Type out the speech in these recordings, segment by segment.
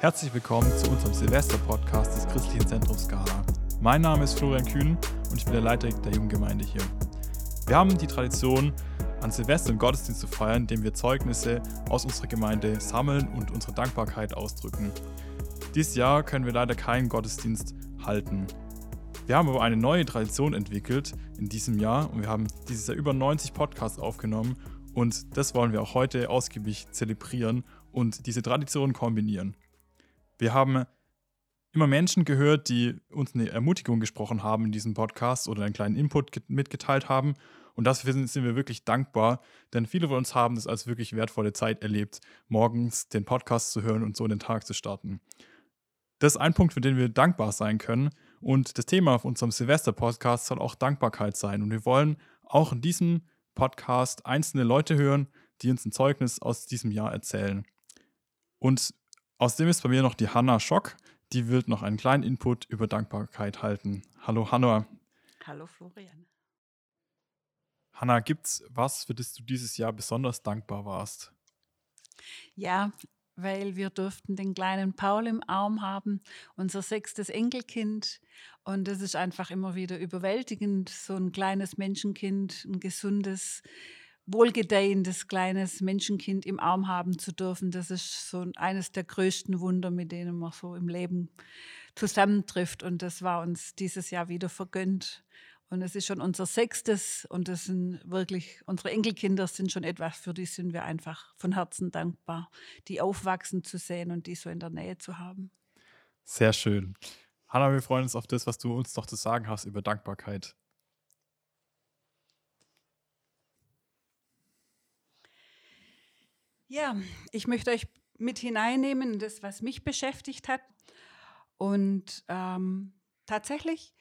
Herzlich willkommen zu unserem Silvester-Podcast des Christlichen Zentrums Skala. Mein Name ist Florian Kühn und ich bin der Leiter der Jugendgemeinde hier. Wir haben die Tradition, an Silvester einen Gottesdienst zu feiern, indem wir Zeugnisse aus unserer Gemeinde sammeln und unsere Dankbarkeit ausdrücken. Dieses Jahr können wir leider keinen Gottesdienst halten. Wir haben aber eine neue Tradition entwickelt in diesem Jahr und wir haben dieses Jahr über 90 Podcasts aufgenommen und das wollen wir auch heute ausgiebig zelebrieren und diese Tradition kombinieren. Wir haben immer Menschen gehört, die uns eine Ermutigung gesprochen haben in diesem Podcast oder einen kleinen Input mitgeteilt haben. Und dafür sind wir wirklich dankbar, denn viele von uns haben das als wirklich wertvolle Zeit erlebt, morgens den Podcast zu hören und so den Tag zu starten. Das ist ein Punkt, für den wir dankbar sein können. Und das Thema auf unserem Silvester-Podcast soll auch Dankbarkeit sein. Und wir wollen auch in diesem Podcast einzelne Leute hören, die uns ein Zeugnis aus diesem Jahr erzählen. Und außerdem ist bei mir noch die Hanna Schock, die wird noch einen kleinen Input über Dankbarkeit halten. Hallo Hanna. Hallo Florian. Hanna, gibt's was, für das du dieses Jahr besonders dankbar warst? Ja, weil wir durften den kleinen Paul im Arm haben, unser sechstes Enkelkind. Und das ist einfach immer wieder überwältigend, so ein kleines Menschenkind, ein gesundes, wohlgedehendes kleines Menschenkind im Arm haben zu dürfen. Das ist so eines der größten Wunder, mit denen man so im Leben zusammentrifft. Und das war uns dieses Jahr wieder vergönnt. Und es ist schon unser sechstes und das sind wirklich, unsere Enkelkinder sind schon etwas, für die sind wir einfach von Herzen dankbar, die aufwachsen zu sehen und die so in der Nähe zu haben. Sehr schön. Hanna, wir freuen uns auf das, was du uns noch zu sagen hast über Dankbarkeit. Ja, ich möchte euch mit hineinnehmen in das, was mich beschäftigt hat. Und ähm, tatsächlich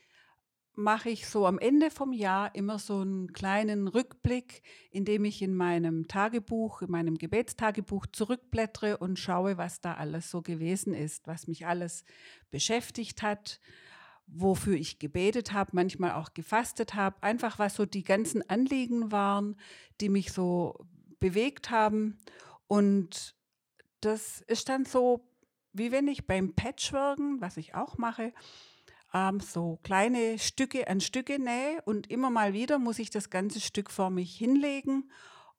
mache ich so am Ende vom Jahr immer so einen kleinen Rückblick, indem ich in meinem Tagebuch, in meinem Gebetstagebuch zurückblättere und schaue, was da alles so gewesen ist, was mich alles beschäftigt hat, wofür ich gebetet habe, manchmal auch gefastet habe, einfach was so die ganzen Anliegen waren, die mich so bewegt haben. Und das ist dann so, wie wenn ich beim Patchworken, was ich auch mache, ähm, so kleine Stücke an Stücke nähe und immer mal wieder muss ich das ganze Stück vor mich hinlegen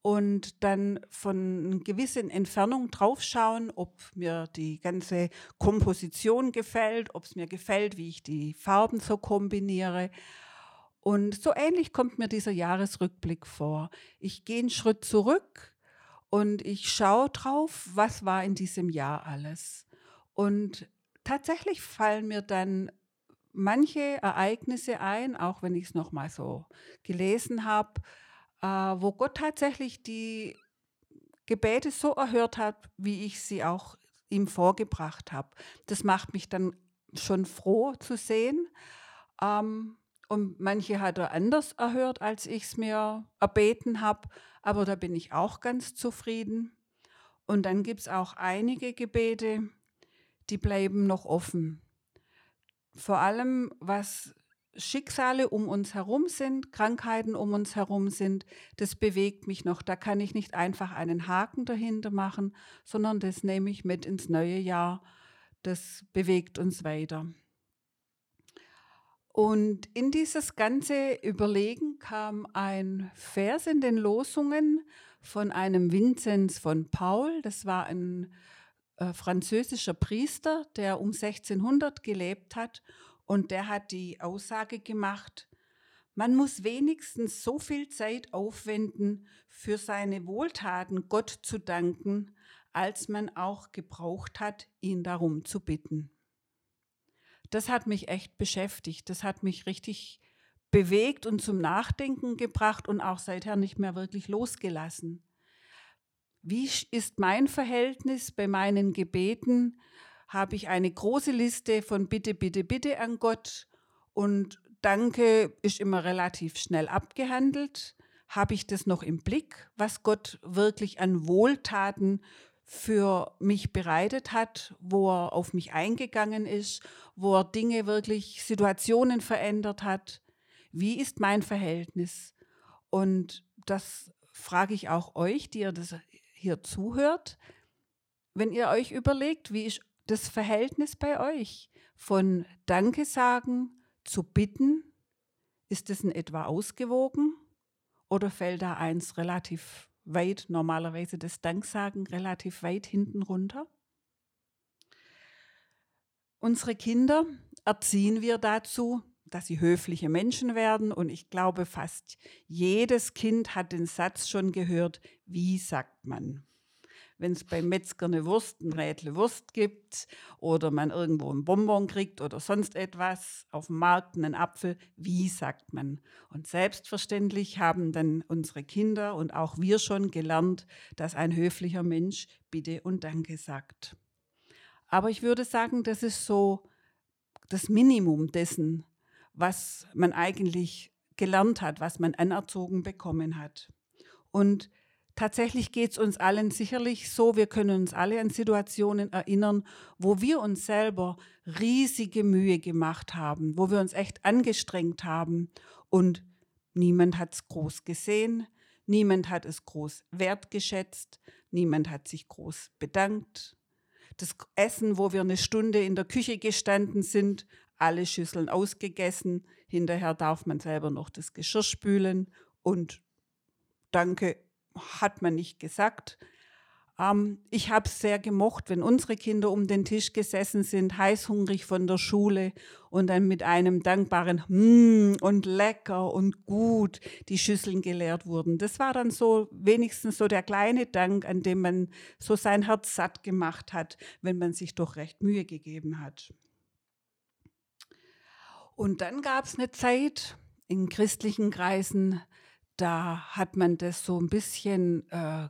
und dann von einer gewissen Entfernung draufschauen, ob mir die ganze Komposition gefällt, ob es mir gefällt, wie ich die Farben so kombiniere. Und so ähnlich kommt mir dieser Jahresrückblick vor. Ich gehe einen Schritt zurück und ich schaue drauf, was war in diesem Jahr alles. Und tatsächlich fallen mir dann manche Ereignisse ein, auch wenn ich es nochmal so gelesen habe, äh, wo Gott tatsächlich die Gebete so erhört hat, wie ich sie auch ihm vorgebracht habe. Das macht mich dann schon froh zu sehen. Ähm, und manche hat er anders erhört, als ich es mir erbeten habe. Aber da bin ich auch ganz zufrieden. Und dann gibt es auch einige Gebete, die bleiben noch offen vor allem was Schicksale um uns herum sind, Krankheiten um uns herum sind, das bewegt mich noch. Da kann ich nicht einfach einen Haken dahinter machen, sondern das nehme ich mit ins neue Jahr. Das bewegt uns weiter. Und in dieses ganze Überlegen kam ein Vers in den Losungen von einem Vinzenz von Paul. Das war ein äh, französischer Priester, der um 1600 gelebt hat und der hat die Aussage gemacht, man muss wenigstens so viel Zeit aufwenden, für seine Wohltaten Gott zu danken, als man auch gebraucht hat, ihn darum zu bitten. Das hat mich echt beschäftigt, das hat mich richtig bewegt und zum Nachdenken gebracht und auch seither nicht mehr wirklich losgelassen. Wie ist mein Verhältnis bei meinen Gebeten? Habe ich eine große Liste von Bitte, Bitte, Bitte an Gott und Danke ist immer relativ schnell abgehandelt. Habe ich das noch im Blick, was Gott wirklich an Wohltaten für mich bereitet hat, wo er auf mich eingegangen ist, wo er Dinge wirklich, Situationen verändert hat? Wie ist mein Verhältnis? Und das frage ich auch euch, die ihr das hier zuhört, wenn ihr euch überlegt, wie ist das Verhältnis bei euch von Danke sagen zu bitten? Ist es in etwa ausgewogen oder fällt da eins relativ weit, normalerweise das Danksagen relativ weit hinten runter? Unsere Kinder erziehen wir dazu, dass sie höfliche Menschen werden. Und ich glaube, fast jedes Kind hat den Satz schon gehört, wie sagt man? Wenn es beim Metzger eine Wurst, ein Rädle Wurst gibt oder man irgendwo einen Bonbon kriegt oder sonst etwas, auf dem Markt einen Apfel, wie sagt man? Und selbstverständlich haben dann unsere Kinder und auch wir schon gelernt, dass ein höflicher Mensch Bitte und Danke sagt. Aber ich würde sagen, das ist so das Minimum dessen, was man eigentlich gelernt hat, was man anerzogen bekommen hat. Und tatsächlich geht es uns allen sicherlich so, wir können uns alle an Situationen erinnern, wo wir uns selber riesige Mühe gemacht haben, wo wir uns echt angestrengt haben und niemand hat es groß gesehen, niemand hat es groß wertgeschätzt, niemand hat sich groß bedankt. Das Essen, wo wir eine Stunde in der Küche gestanden sind, alle Schüsseln ausgegessen. Hinterher darf man selber noch das Geschirr spülen und Danke hat man nicht gesagt. Ähm, ich habe es sehr gemocht, wenn unsere Kinder um den Tisch gesessen sind, heißhungrig von der Schule und dann mit einem dankbaren mm und lecker und gut die Schüsseln geleert wurden. Das war dann so wenigstens so der kleine Dank, an dem man so sein Herz satt gemacht hat, wenn man sich doch recht Mühe gegeben hat. Und dann gab es eine Zeit in christlichen Kreisen, da hat man das so ein bisschen äh,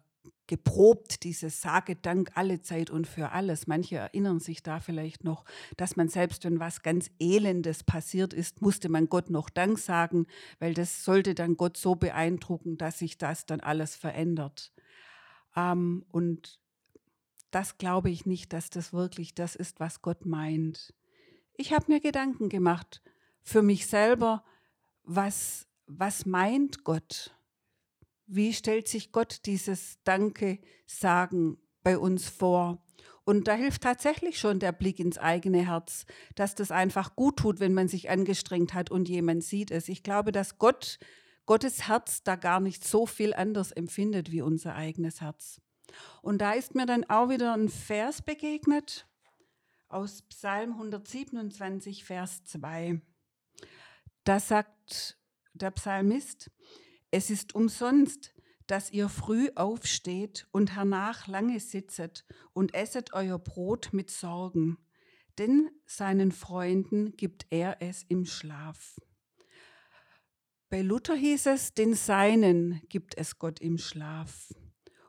geprobt, dieses Sage Dank alle Zeit und für alles. Manche erinnern sich da vielleicht noch, dass man selbst, wenn was ganz Elendes passiert ist, musste man Gott noch Dank sagen, weil das sollte dann Gott so beeindrucken, dass sich das dann alles verändert. Ähm, und das glaube ich nicht, dass das wirklich das ist, was Gott meint. Ich habe mir Gedanken gemacht, für mich selber, was, was meint Gott? Wie stellt sich Gott dieses Danke sagen bei uns vor? Und da hilft tatsächlich schon der Blick ins eigene Herz, dass das einfach gut tut, wenn man sich angestrengt hat und jemand sieht es. Ich glaube, dass Gott, Gottes Herz da gar nicht so viel anders empfindet wie unser eigenes Herz. Und da ist mir dann auch wieder ein Vers begegnet aus Psalm 127, Vers 2. Da sagt der Psalmist, es ist umsonst, dass ihr früh aufsteht und hernach lange sitzet und esset euer Brot mit Sorgen, denn seinen Freunden gibt er es im Schlaf. Bei Luther hieß es, den Seinen gibt es Gott im Schlaf.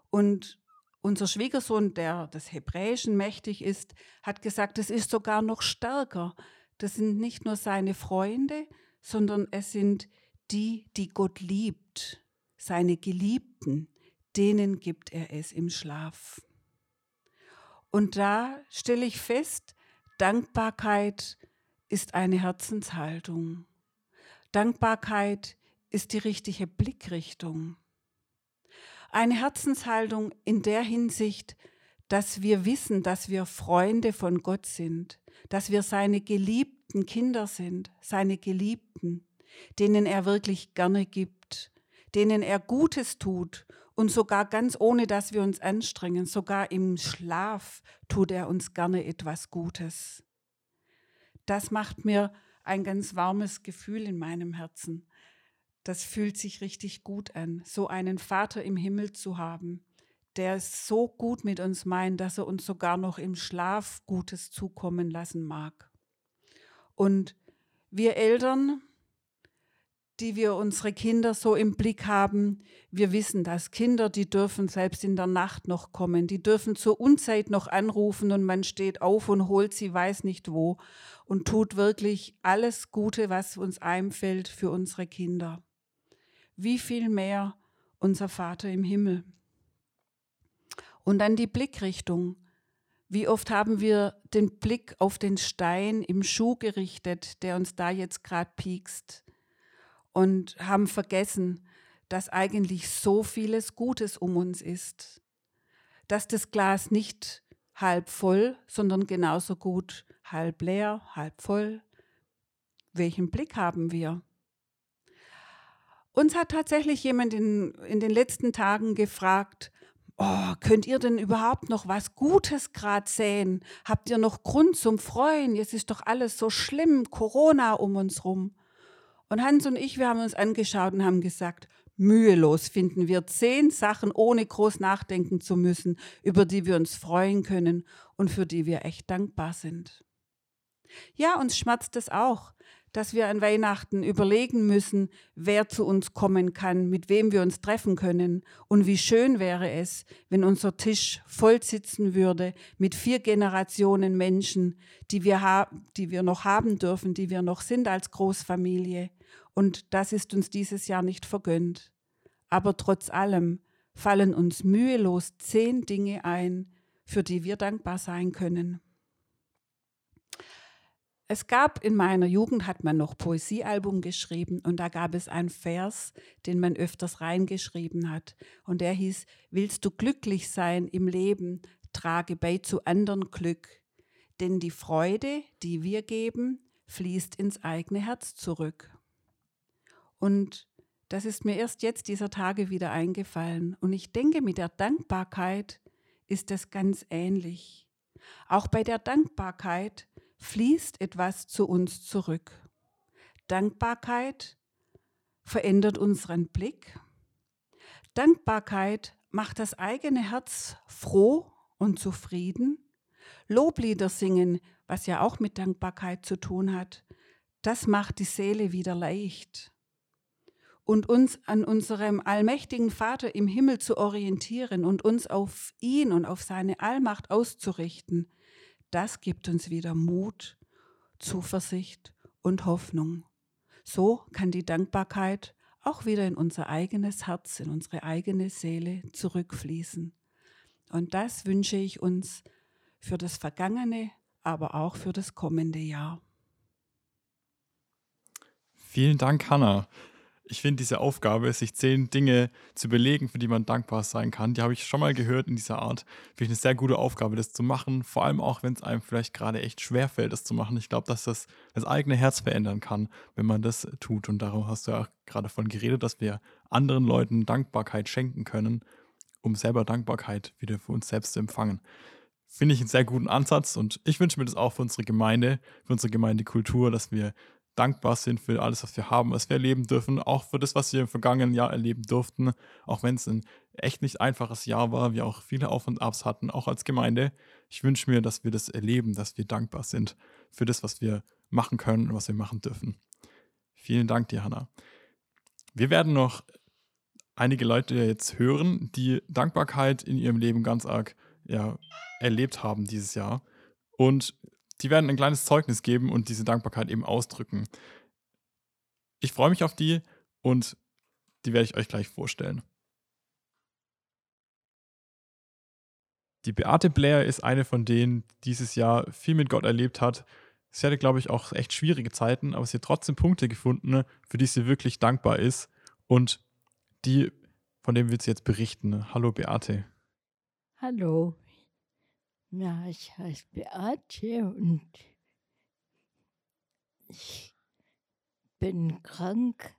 Und unser Schwiegersohn, der des Hebräischen mächtig ist, hat gesagt, es ist sogar noch stärker. Das sind nicht nur seine Freunde, sondern es sind die, die Gott liebt, seine Geliebten, denen gibt er es im Schlaf. Und da stelle ich fest, Dankbarkeit ist eine Herzenshaltung. Dankbarkeit ist die richtige Blickrichtung. Eine Herzenshaltung in der Hinsicht, dass wir wissen, dass wir Freunde von Gott sind, dass wir seine geliebten Kinder sind, seine Geliebten, denen er wirklich gerne gibt, denen er Gutes tut und sogar ganz ohne, dass wir uns anstrengen, sogar im Schlaf tut er uns gerne etwas Gutes. Das macht mir ein ganz warmes Gefühl in meinem Herzen. Das fühlt sich richtig gut an, so einen Vater im Himmel zu haben, der es so gut mit uns meint, dass er uns sogar noch im Schlaf Gutes zukommen lassen mag. Und wir Eltern, die wir unsere Kinder so im Blick haben, wir wissen, dass Kinder, die dürfen selbst in der Nacht noch kommen, die dürfen zur Unzeit noch anrufen und man steht auf und holt sie weiß nicht wo und tut wirklich alles Gute, was uns einfällt für unsere Kinder. Wie viel mehr unser Vater im Himmel. Und dann die Blickrichtung. Wie oft haben wir den Blick auf den Stein im Schuh gerichtet, der uns da jetzt gerade piekst und haben vergessen, dass eigentlich so vieles Gutes um uns ist, dass das Glas nicht halb voll, sondern genauso gut halb leer, halb voll. Welchen Blick haben wir? Uns hat tatsächlich jemand in, in den letzten Tagen gefragt, oh, könnt ihr denn überhaupt noch was Gutes gerade sehen? Habt ihr noch Grund zum Freuen? Jetzt ist doch alles so schlimm, Corona um uns rum. Und Hans und ich, wir haben uns angeschaut und haben gesagt, mühelos finden wir zehn Sachen, ohne groß nachdenken zu müssen, über die wir uns freuen können und für die wir echt dankbar sind. Ja, uns schmerzt es auch, dass wir an Weihnachten überlegen müssen, wer zu uns kommen kann, mit wem wir uns treffen können. Und wie schön wäre es, wenn unser Tisch voll sitzen würde mit vier Generationen Menschen, die wir, die wir noch haben dürfen, die wir noch sind als Großfamilie. Und das ist uns dieses Jahr nicht vergönnt. Aber trotz allem fallen uns mühelos zehn Dinge ein, für die wir dankbar sein können. Es gab in meiner Jugend, hat man noch Poesiealbum geschrieben und da gab es einen Vers, den man öfters reingeschrieben hat. Und der hieß, willst du glücklich sein im Leben, trage bei zu anderen Glück. Denn die Freude, die wir geben, fließt ins eigene Herz zurück. Und das ist mir erst jetzt dieser Tage wieder eingefallen. Und ich denke, mit der Dankbarkeit ist es ganz ähnlich. Auch bei der Dankbarkeit fließt etwas zu uns zurück. Dankbarkeit verändert unseren Blick. Dankbarkeit macht das eigene Herz froh und zufrieden. Loblieder singen, was ja auch mit Dankbarkeit zu tun hat, das macht die Seele wieder leicht. Und uns an unserem allmächtigen Vater im Himmel zu orientieren und uns auf ihn und auf seine Allmacht auszurichten, das gibt uns wieder Mut, Zuversicht und Hoffnung. So kann die Dankbarkeit auch wieder in unser eigenes Herz, in unsere eigene Seele zurückfließen. Und das wünsche ich uns für das vergangene, aber auch für das kommende Jahr. Vielen Dank, Hannah ich finde diese Aufgabe, sich zehn Dinge zu überlegen, für die man dankbar sein kann, die habe ich schon mal gehört in dieser Art. Finde ich eine sehr gute Aufgabe, das zu machen. Vor allem auch, wenn es einem vielleicht gerade echt schwer fällt, das zu machen. Ich glaube, dass das das eigene Herz verändern kann, wenn man das tut. Und darum hast du ja auch gerade davon geredet, dass wir anderen Leuten Dankbarkeit schenken können, um selber Dankbarkeit wieder für uns selbst zu empfangen. Finde ich einen sehr guten Ansatz und ich wünsche mir das auch für unsere Gemeinde, für unsere Gemeindekultur, dass wir dankbar sind für alles, was wir haben, was wir erleben dürfen, auch für das, was wir im vergangenen Jahr erleben durften, auch wenn es ein echt nicht einfaches Jahr war, wir auch viele Auf und Abs hatten, auch als Gemeinde. Ich wünsche mir, dass wir das erleben, dass wir dankbar sind für das, was wir machen können und was wir machen dürfen. Vielen Dank dir, Hanna. Wir werden noch einige Leute jetzt hören, die Dankbarkeit in ihrem Leben ganz arg ja, erlebt haben dieses Jahr. Und die werden ein kleines Zeugnis geben und diese Dankbarkeit eben ausdrücken. Ich freue mich auf die und die werde ich euch gleich vorstellen. Die Beate Blair ist eine von denen, die dieses Jahr viel mit Gott erlebt hat. Sie hatte, glaube ich, auch echt schwierige Zeiten, aber sie hat trotzdem Punkte gefunden, für die sie wirklich dankbar ist. Und die, von denen wird sie jetzt berichten. Hallo Beate. Hallo, ja, ich heiße Beate und ich bin krank,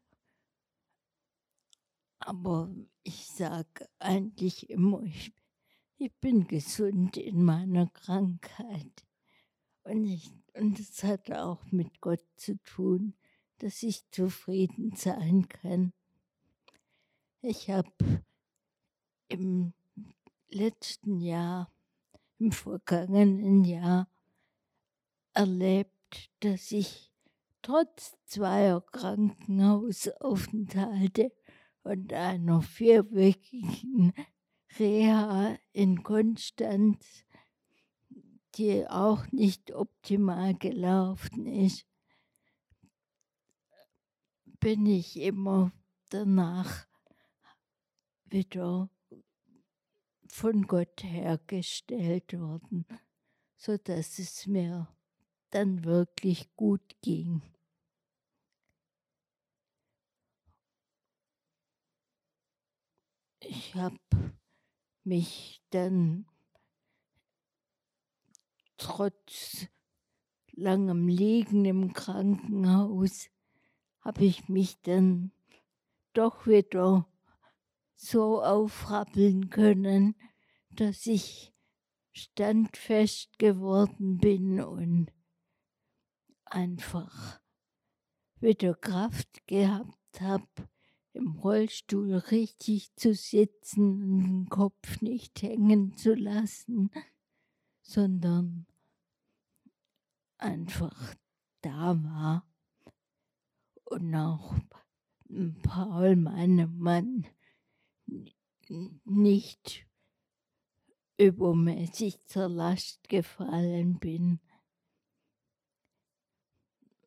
aber ich sage eigentlich immer, ich, ich bin gesund in meiner Krankheit. Und, ich, und es hat auch mit Gott zu tun, dass ich zufrieden sein kann. Ich habe im letzten Jahr im vergangenen Jahr erlebt, dass ich trotz zweier Krankenhausaufenthalte und einer vierwöchigen Reha in Konstanz, die auch nicht optimal gelaufen ist, bin ich immer danach wieder von Gott hergestellt worden, so dass es mir dann wirklich gut ging. Ich habe mich dann trotz langem Liegen im Krankenhaus habe ich mich dann doch wieder so aufrappeln können, dass ich standfest geworden bin und einfach wieder Kraft gehabt habe, im Rollstuhl richtig zu sitzen und den Kopf nicht hängen zu lassen, sondern einfach da war. Und auch Paul, meinem Mann, nicht übermäßig zur Last gefallen bin.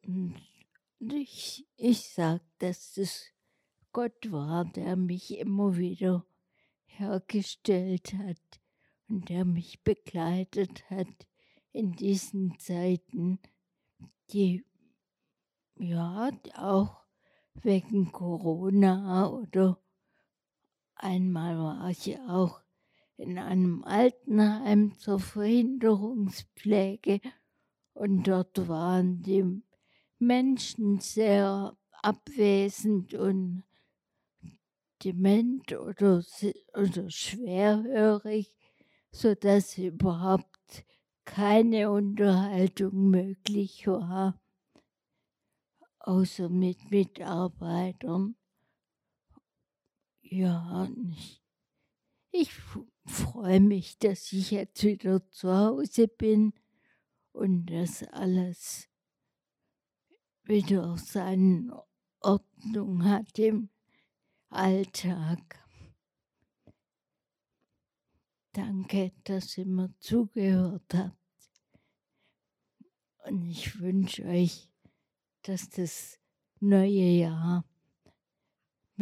Und ich, ich sage, dass es Gott war, der mich immer wieder hergestellt hat und der mich begleitet hat in diesen Zeiten, die ja auch wegen Corona oder einmal war ich auch in einem Altenheim zur Verhinderungspflege und dort waren die Menschen sehr abwesend und dement oder, oder schwerhörig, sodass überhaupt keine Unterhaltung möglich war, außer mit Mitarbeitern. Ja, ich, freue mich, dass ich jetzt wieder zu Hause bin und dass alles wieder seine Ordnung hat im Alltag. Danke, dass ihr mir zugehört habt. Und ich wünsche euch, dass das neue Jahr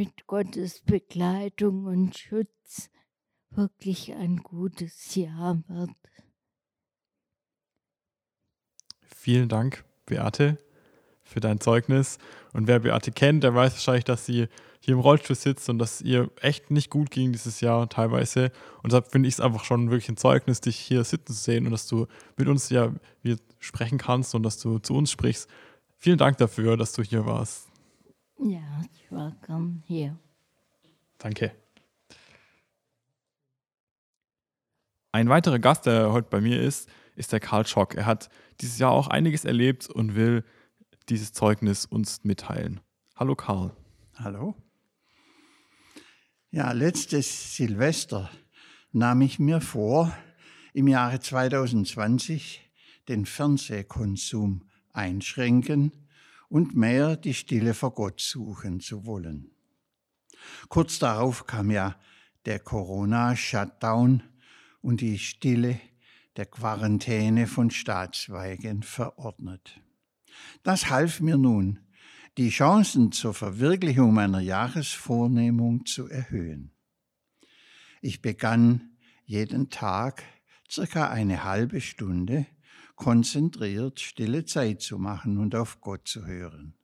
mit Gottes Begleitung und Schutz wirklich ein gutes Jahr wird. Vielen Dank, Beate, für dein Zeugnis. Und wer Beate kennt, der weiß wahrscheinlich, dass sie hier im Rollstuhl sitzt und dass ihr echt nicht gut ging dieses Jahr teilweise. Und deshalb finde ich es einfach schon wirklich ein Zeugnis, dich hier sitzen zu sehen und dass du mit uns ja sprechen kannst und dass du zu uns sprichst. Vielen Dank dafür, dass du hier warst. Ja, ich war gern hier. Danke. Ein weiterer Gast, der heute bei mir ist, ist der Karl Schock. Er hat dieses Jahr auch einiges erlebt und will dieses Zeugnis uns mitteilen. Hallo Karl. Hallo. Ja, letztes Silvester nahm ich mir vor, im Jahre 2020 den Fernsehkonsum einschränken und mehr die Stille vor Gott suchen zu wollen. Kurz darauf kam ja der Corona-Shutdown und die Stille der Quarantäne von Staatsweigen verordnet. Das half mir nun, die Chancen zur Verwirklichung meiner Jahresvornehmung zu erhöhen. Ich begann jeden Tag circa eine halbe Stunde konzentriert stille Zeit zu machen und auf Gott zu hören.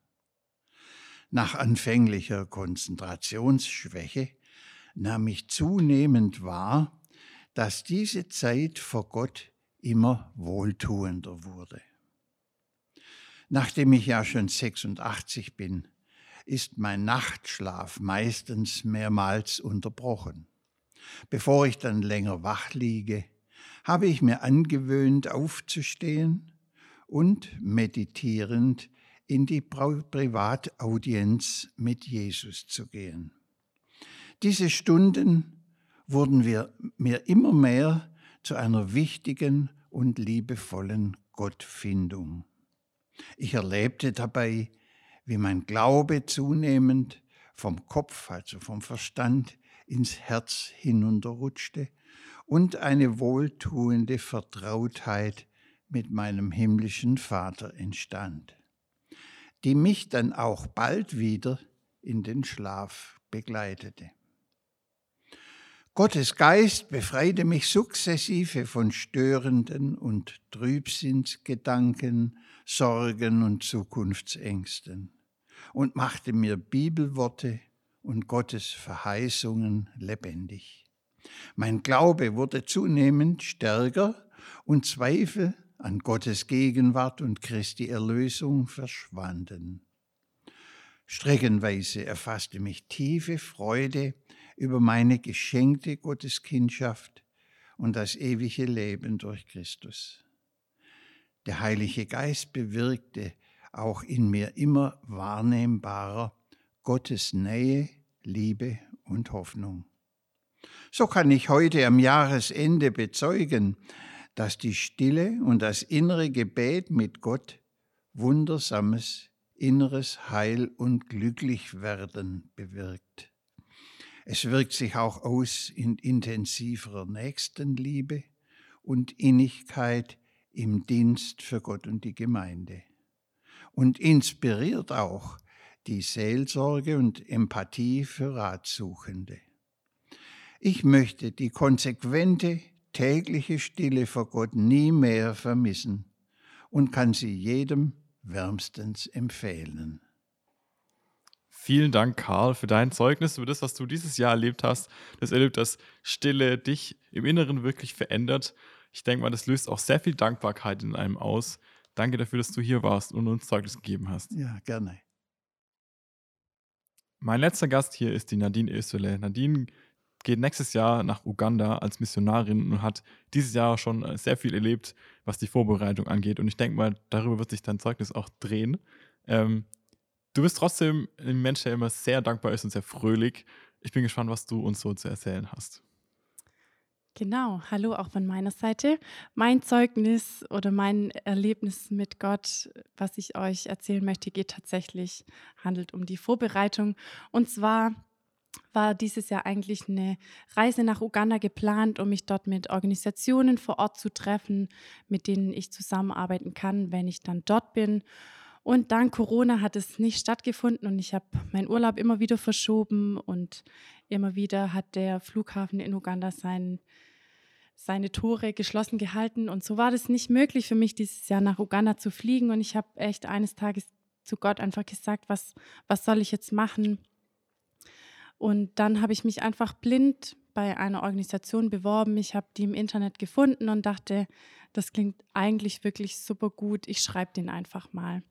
Nach anfänglicher Konzentrationsschwäche nahm ich zunehmend wahr, dass diese Zeit vor Gott immer wohltuender wurde. Nachdem ich ja schon 86 bin, ist mein Nachtschlaf meistens mehrmals unterbrochen. Bevor ich dann länger wach liege, habe ich mir angewöhnt, aufzustehen und meditierend in die Privataudienz mit Jesus zu gehen. Diese Stunden wurden mir immer mehr zu einer wichtigen und liebevollen Gottfindung. Ich erlebte dabei, wie mein Glaube zunehmend vom Kopf, also vom Verstand, ins Herz hinunterrutschte und eine wohltuende Vertrautheit mit meinem himmlischen Vater entstand, die mich dann auch bald wieder in den Schlaf begleitete. Gottes Geist befreite mich sukzessive von störenden und Trübsinnsgedanken, Sorgen und Zukunftsängsten und machte mir Bibelworte und Gottes Verheißungen lebendig. Mein Glaube wurde zunehmend stärker und Zweifel an Gottes Gegenwart und Christi Erlösung verschwanden. Streckenweise erfasste mich tiefe Freude über meine geschenkte Gotteskindschaft und das ewige Leben durch Christus. Der Heilige Geist bewirkte auch in mir immer wahrnehmbarer Gottes Nähe, Liebe und Hoffnung. So kann ich heute am Jahresende bezeugen, dass die Stille und das innere Gebet mit Gott wundersames inneres Heil und Glücklichwerden bewirkt. Es wirkt sich auch aus in intensiverer Nächstenliebe und Innigkeit im Dienst für Gott und die Gemeinde. Und inspiriert auch die Seelsorge und Empathie für Ratsuchende. Ich möchte die konsequente tägliche Stille vor Gott nie mehr vermissen und kann sie jedem wärmstens empfehlen. Vielen Dank, Karl, für dein Zeugnis, über das, was du dieses Jahr erlebt hast. Das erlebt, dass Stille dich im Inneren wirklich verändert. Ich denke mal, das löst auch sehr viel Dankbarkeit in einem aus. Danke dafür, dass du hier warst und uns Zeugnis gegeben hast. Ja, gerne. Mein letzter Gast hier ist die Nadine Ösele. Nadine geht nächstes Jahr nach Uganda als Missionarin und hat dieses Jahr schon sehr viel erlebt, was die Vorbereitung angeht. Und ich denke mal, darüber wird sich dein Zeugnis auch drehen. Ähm, du bist trotzdem ein Mensch, der immer sehr dankbar ist und sehr fröhlich. Ich bin gespannt, was du uns so zu erzählen hast. Genau, hallo auch von meiner Seite. Mein Zeugnis oder mein Erlebnis mit Gott, was ich euch erzählen möchte, geht tatsächlich, handelt um die Vorbereitung. Und zwar war dieses Jahr eigentlich eine Reise nach Uganda geplant, um mich dort mit Organisationen vor Ort zu treffen, mit denen ich zusammenarbeiten kann, wenn ich dann dort bin. Und dank Corona hat es nicht stattgefunden und ich habe meinen Urlaub immer wieder verschoben und immer wieder hat der Flughafen in Uganda sein, seine Tore geschlossen gehalten. Und so war das nicht möglich für mich, dieses Jahr nach Uganda zu fliegen. Und ich habe echt eines Tages zu Gott einfach gesagt, was, was soll ich jetzt machen? Und dann habe ich mich einfach blind bei einer Organisation beworben. Ich habe die im Internet gefunden und dachte, das klingt eigentlich wirklich super gut. Ich schreibe den einfach mal.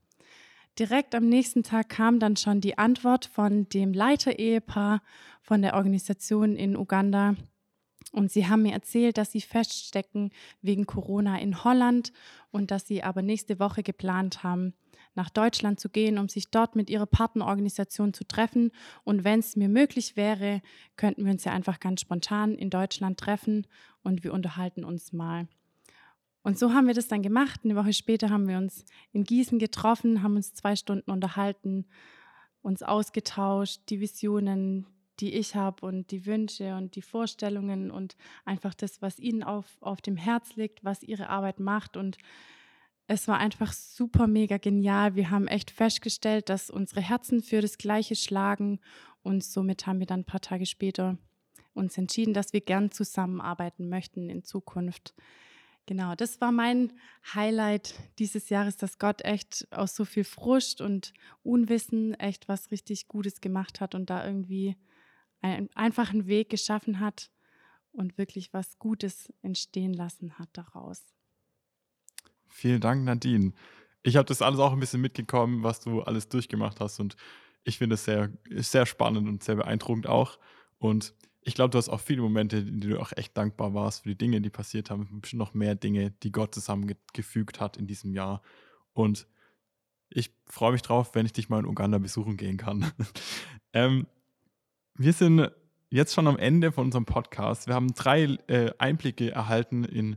Direkt am nächsten Tag kam dann schon die Antwort von dem Leiter-Ehepaar von der Organisation in Uganda. Und sie haben mir erzählt, dass sie feststecken wegen Corona in Holland und dass sie aber nächste Woche geplant haben, nach Deutschland zu gehen, um sich dort mit ihrer Partnerorganisation zu treffen. Und wenn es mir möglich wäre, könnten wir uns ja einfach ganz spontan in Deutschland treffen und wir unterhalten uns mal. Und so haben wir das dann gemacht. Eine Woche später haben wir uns in Gießen getroffen, haben uns zwei Stunden unterhalten, uns ausgetauscht, die Visionen, die ich habe und die Wünsche und die Vorstellungen und einfach das, was ihnen auf, auf dem Herz liegt, was ihre Arbeit macht. Und es war einfach super mega genial. Wir haben echt festgestellt, dass unsere Herzen für das Gleiche schlagen und somit haben wir dann ein paar Tage später uns entschieden, dass wir gern zusammenarbeiten möchten in Zukunft. Genau, das war mein Highlight dieses Jahres, dass Gott echt aus so viel Frust und Unwissen echt was richtig Gutes gemacht hat und da irgendwie einen einfachen Weg geschaffen hat und wirklich was Gutes entstehen lassen hat daraus. Vielen Dank, Nadine. Ich habe das alles auch ein bisschen mitgekommen, was du alles durchgemacht hast und ich finde es sehr, sehr spannend und sehr beeindruckend auch. Und ich glaube, du hast auch viele Momente, in denen du auch echt dankbar warst für die Dinge, die passiert haben. Bestimmt noch mehr Dinge, die Gott zusammengefügt hat in diesem Jahr. Und ich freue mich drauf, wenn ich dich mal in Uganda besuchen gehen kann. ähm, wir sind jetzt schon am Ende von unserem Podcast. Wir haben drei äh, Einblicke erhalten in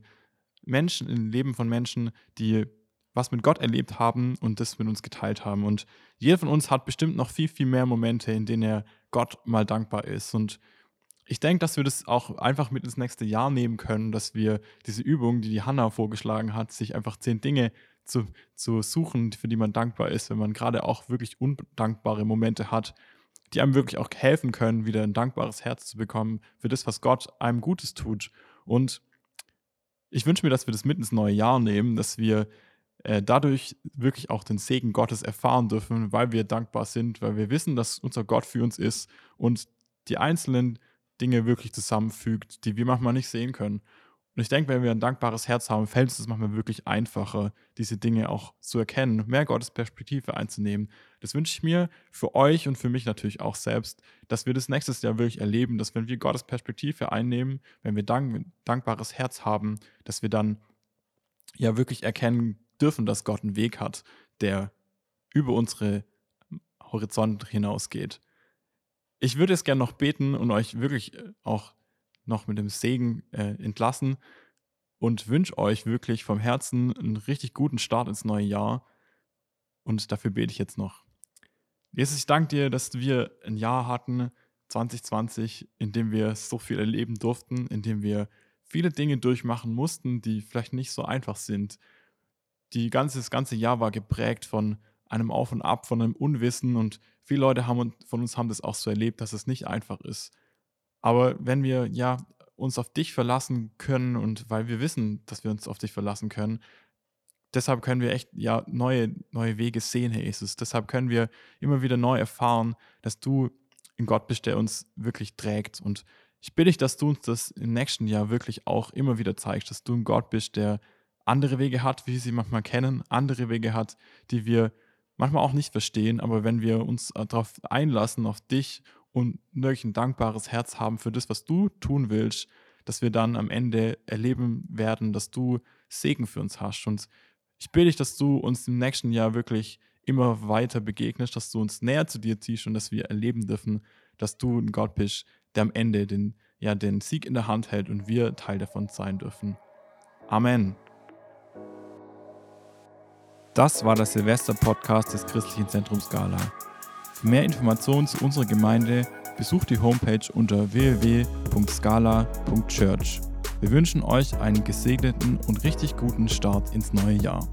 Menschen, im Leben von Menschen, die was mit Gott erlebt haben und das mit uns geteilt haben. Und jeder von uns hat bestimmt noch viel, viel mehr Momente, in denen er Gott mal dankbar ist. Und ich denke, dass wir das auch einfach mit ins nächste Jahr nehmen können, dass wir diese Übung, die die Hanna vorgeschlagen hat, sich einfach zehn Dinge zu, zu suchen, für die man dankbar ist, wenn man gerade auch wirklich undankbare Momente hat, die einem wirklich auch helfen können, wieder ein dankbares Herz zu bekommen für das, was Gott einem Gutes tut. Und ich wünsche mir, dass wir das mit ins neue Jahr nehmen, dass wir äh, dadurch wirklich auch den Segen Gottes erfahren dürfen, weil wir dankbar sind, weil wir wissen, dass unser Gott für uns ist und die einzelnen Dinge wirklich zusammenfügt, die wir manchmal nicht sehen können. Und ich denke, wenn wir ein dankbares Herz haben, fällt es uns manchmal wirklich einfacher, diese Dinge auch zu erkennen, mehr Gottes Perspektive einzunehmen. Das wünsche ich mir für euch und für mich natürlich auch selbst, dass wir das nächstes Jahr wirklich erleben, dass wenn wir Gottes Perspektive einnehmen, wenn wir dank, dankbares Herz haben, dass wir dann ja wirklich erkennen dürfen, dass Gott einen Weg hat, der über unsere Horizont hinausgeht. Ich würde es gerne noch beten und euch wirklich äh, auch noch mit dem Segen äh, entlassen und wünsche euch wirklich vom Herzen einen richtig guten Start ins neue Jahr. Und dafür bete ich jetzt noch. Jesus, ich danke dir, dass wir ein Jahr hatten, 2020, in dem wir so viel erleben durften, in dem wir viele Dinge durchmachen mussten, die vielleicht nicht so einfach sind. Die ganze, das ganze Jahr war geprägt von einem Auf und Ab, von einem Unwissen und viele Leute haben, von uns haben das auch so erlebt, dass es nicht einfach ist. Aber wenn wir ja uns auf dich verlassen können und weil wir wissen, dass wir uns auf dich verlassen können, deshalb können wir echt ja neue, neue Wege sehen, Herr Jesus. Deshalb können wir immer wieder neu erfahren, dass du ein Gott bist, der uns wirklich trägt. Und ich bitte dich, dass du uns das im nächsten Jahr wirklich auch immer wieder zeigst, dass du ein Gott bist, der andere Wege hat, wie wir sie manchmal kennen, andere Wege hat, die wir manchmal auch nicht verstehen, aber wenn wir uns darauf einlassen, auf dich und wirklich ein dankbares Herz haben für das, was du tun willst, dass wir dann am Ende erleben werden, dass du Segen für uns hast. Und ich bitte dich, dass du uns im nächsten Jahr wirklich immer weiter begegnest, dass du uns näher zu dir ziehst und dass wir erleben dürfen, dass du ein Gott bist, der am Ende den, ja, den Sieg in der Hand hält und wir Teil davon sein dürfen. Amen. Das war der Silvester-Podcast des Christlichen Zentrums Gala. Für mehr Informationen zu unserer Gemeinde besucht die Homepage unter www.scala.church. Wir wünschen euch einen gesegneten und richtig guten Start ins neue Jahr.